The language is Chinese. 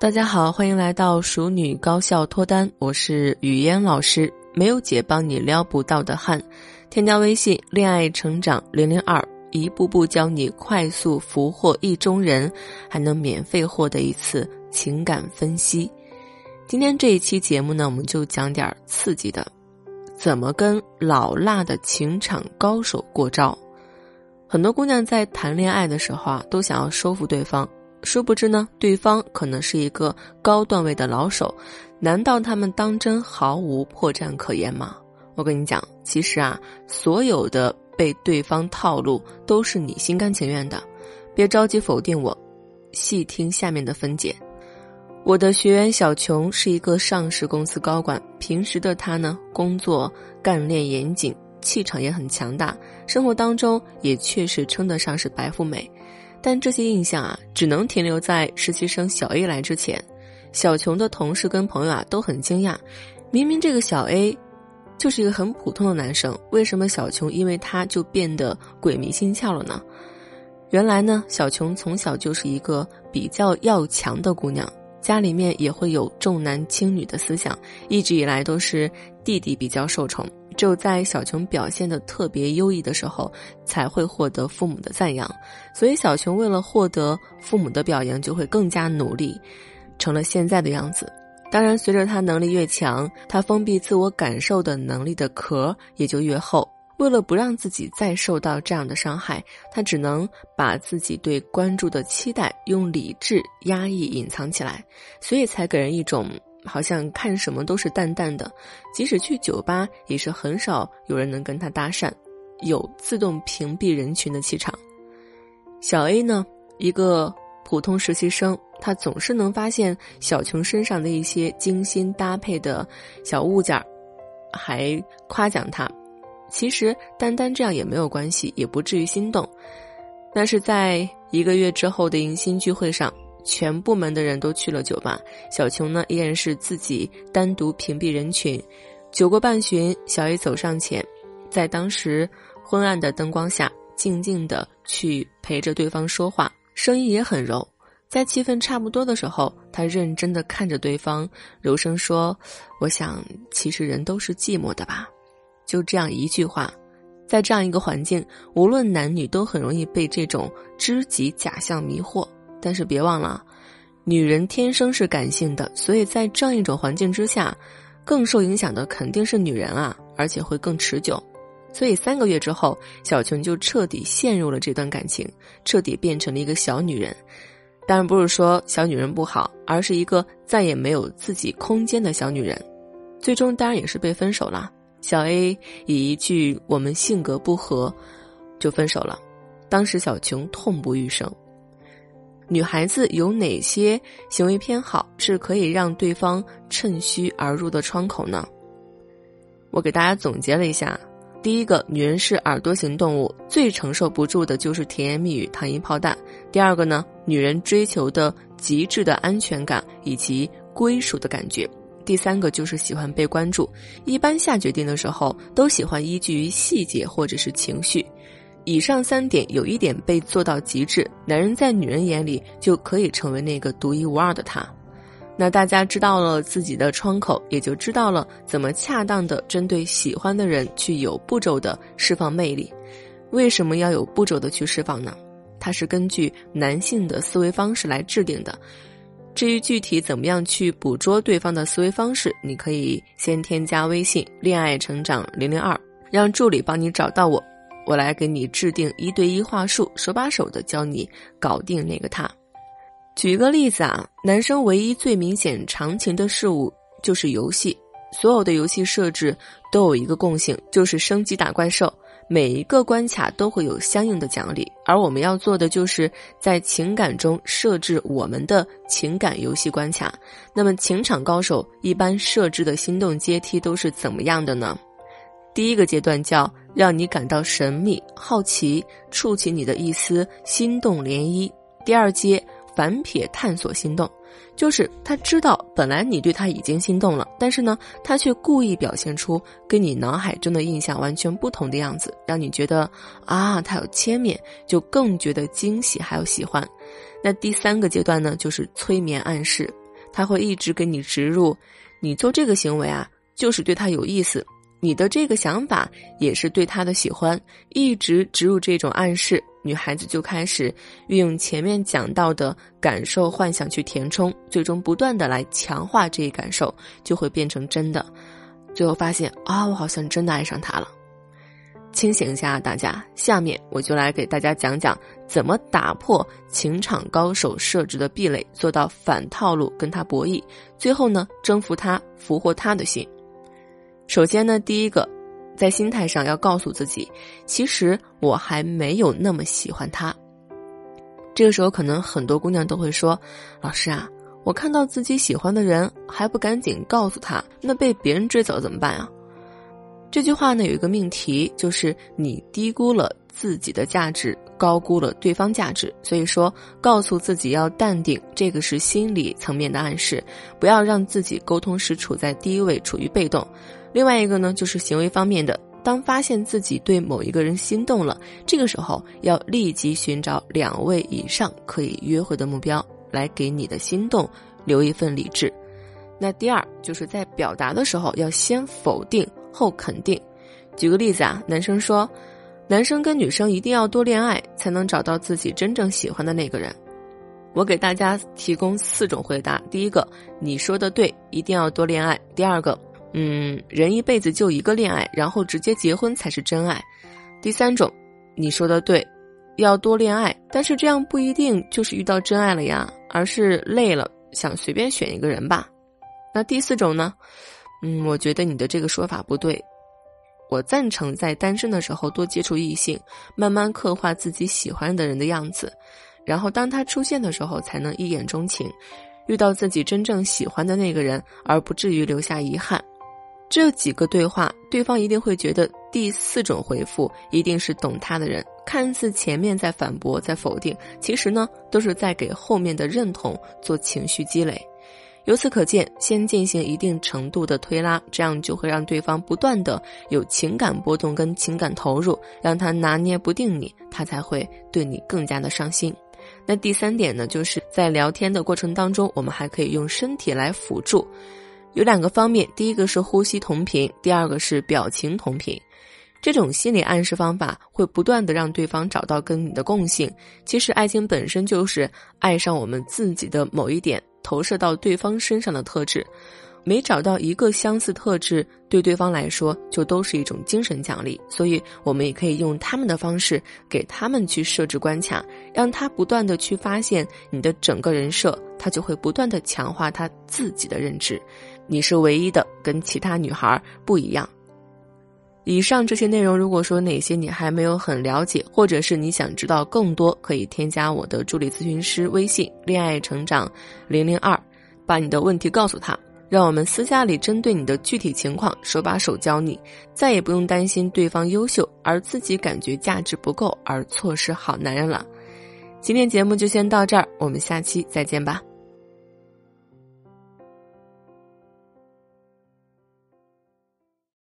大家好，欢迎来到熟女高效脱单，我是语嫣老师。没有姐帮你撩不到的汉，添加微信“恋爱成长零零二”，一步步教你快速俘获意中人，还能免费获得一次情感分析。今天这一期节目呢，我们就讲点刺激的，怎么跟老辣的情场高手过招。很多姑娘在谈恋爱的时候啊，都想要收服对方。殊不知呢，对方可能是一个高段位的老手，难道他们当真毫无破绽可言吗？我跟你讲，其实啊，所有的被对方套路都是你心甘情愿的，别着急否定我，细听下面的分解。我的学员小琼是一个上市公司高管，平时的她呢，工作干练严谨，气场也很强大，生活当中也确实称得上是白富美。但这些印象啊，只能停留在实习生小 A 来之前。小琼的同事跟朋友啊都很惊讶，明明这个小 A 就是一个很普通的男生，为什么小琼因为他就变得鬼迷心窍了呢？原来呢，小琼从小就是一个比较要强的姑娘，家里面也会有重男轻女的思想，一直以来都是弟弟比较受宠。只有在小琼表现的特别优异的时候，才会获得父母的赞扬。所以小琼为了获得父母的表扬，就会更加努力，成了现在的样子。当然，随着他能力越强，他封闭自我感受的能力的壳也就越厚。为了不让自己再受到这样的伤害，他只能把自己对关注的期待用理智压抑、隐藏起来，所以才给人一种。好像看什么都是淡淡的，即使去酒吧也是很少有人能跟他搭讪，有自动屏蔽人群的气场。小 A 呢，一个普通实习生，他总是能发现小琼身上的一些精心搭配的小物件儿，还夸奖他。其实单单这样也没有关系，也不至于心动。那是在一个月之后的迎新聚会上。全部门的人都去了酒吧，小琼呢依然是自己单独屏蔽人群。酒过半巡，小 A 走上前，在当时昏暗的灯光下，静静的去陪着对方说话，声音也很柔。在气氛差不多的时候，他认真的看着对方，柔声说：“我想，其实人都是寂寞的吧。”就这样一句话，在这样一个环境，无论男女都很容易被这种知己假象迷惑。但是别忘了，女人天生是感性的，所以在这样一种环境之下，更受影响的肯定是女人啊，而且会更持久。所以三个月之后，小琼就彻底陷入了这段感情，彻底变成了一个小女人。当然不是说小女人不好，而是一个再也没有自己空间的小女人。最终当然也是被分手了。小 A 以一句“我们性格不合”就分手了，当时小琼痛不欲生。女孩子有哪些行为偏好是可以让对方趁虚而入的窗口呢？我给大家总结了一下：第一个，女人是耳朵型动物，最承受不住的就是甜言蜜语、糖衣炮弹；第二个呢，女人追求的极致的安全感以及归属的感觉；第三个就是喜欢被关注，一般下决定的时候都喜欢依据于细节或者是情绪。以上三点有一点被做到极致，男人在女人眼里就可以成为那个独一无二的他。那大家知道了自己的窗口，也就知道了怎么恰当的针对喜欢的人去有步骤的释放魅力。为什么要有步骤的去释放呢？它是根据男性的思维方式来制定的。至于具体怎么样去捕捉对方的思维方式，你可以先添加微信“恋爱成长零零二”，让助理帮你找到我。我来给你制定一对一话术，手把手的教你搞定那个他。举一个例子啊，男生唯一最明显长情的事物就是游戏。所有的游戏设置都有一个共性，就是升级打怪兽。每一个关卡都会有相应的奖励，而我们要做的就是在情感中设置我们的情感游戏关卡。那么情场高手一般设置的心动阶梯都是怎么样的呢？第一个阶段叫让你感到神秘、好奇，触起你的一丝心动涟漪。第二阶反撇探索心动，就是他知道本来你对他已经心动了，但是呢，他却故意表现出跟你脑海中的印象完全不同的样子，让你觉得啊，他有千面，就更觉得惊喜还有喜欢。那第三个阶段呢，就是催眠暗示。他会一直给你植入，你做这个行为啊，就是对他有意思，你的这个想法也是对他的喜欢，一直植入这种暗示，女孩子就开始运用前面讲到的感受幻想去填充，最终不断的来强化这一感受，就会变成真的，最后发现啊，我好像真的爱上他了。清醒一下，大家。下面我就来给大家讲讲怎么打破情场高手设置的壁垒，做到反套路跟他博弈，最后呢征服他，俘获他的心。首先呢，第一个，在心态上要告诉自己，其实我还没有那么喜欢他。这个时候，可能很多姑娘都会说：“老师啊，我看到自己喜欢的人还不赶紧告诉他，那被别人追走怎么办啊？”这句话呢，有一个命题，就是你低估了自己的价值，高估了对方价值。所以说，告诉自己要淡定，这个是心理层面的暗示，不要让自己沟通时处在低位，处于被动。另外一个呢，就是行为方面的，当发现自己对某一个人心动了，这个时候要立即寻找两位以上可以约会的目标，来给你的心动留一份理智。那第二，就是在表达的时候要先否定。后肯定，举个例子啊，男生说，男生跟女生一定要多恋爱，才能找到自己真正喜欢的那个人。我给大家提供四种回答：第一个，你说的对，一定要多恋爱；第二个，嗯，人一辈子就一个恋爱，然后直接结婚才是真爱；第三种，你说的对，要多恋爱，但是这样不一定就是遇到真爱了呀，而是累了想随便选一个人吧。那第四种呢？嗯，我觉得你的这个说法不对。我赞成在单身的时候多接触异性，慢慢刻画自己喜欢的人的样子，然后当他出现的时候，才能一眼钟情，遇到自己真正喜欢的那个人，而不至于留下遗憾。这几个对话，对方一定会觉得第四种回复一定是懂他的人。看似前面在反驳、在否定，其实呢，都是在给后面的认同做情绪积累。由此可见，先进行一定程度的推拉，这样就会让对方不断的有情感波动跟情感投入，让他拿捏不定你，他才会对你更加的上心。那第三点呢，就是在聊天的过程当中，我们还可以用身体来辅助，有两个方面，第一个是呼吸同频，第二个是表情同频。这种心理暗示方法会不断的让对方找到跟你的共性。其实爱情本身就是爱上我们自己的某一点。投射到对方身上的特质，每找到一个相似特质，对对方来说就都是一种精神奖励。所以，我们也可以用他们的方式给他们去设置关卡，让他不断的去发现你的整个人设，他就会不断的强化他自己的认知，你是唯一的，跟其他女孩不一样。以上这些内容，如果说哪些你还没有很了解，或者是你想知道更多，可以添加我的助理咨询师微信“恋爱成长零零二”，把你的问题告诉他，让我们私下里针对你的具体情况手把手教你，再也不用担心对方优秀而自己感觉价值不够而错失好男人了。今天节目就先到这儿，我们下期再见吧。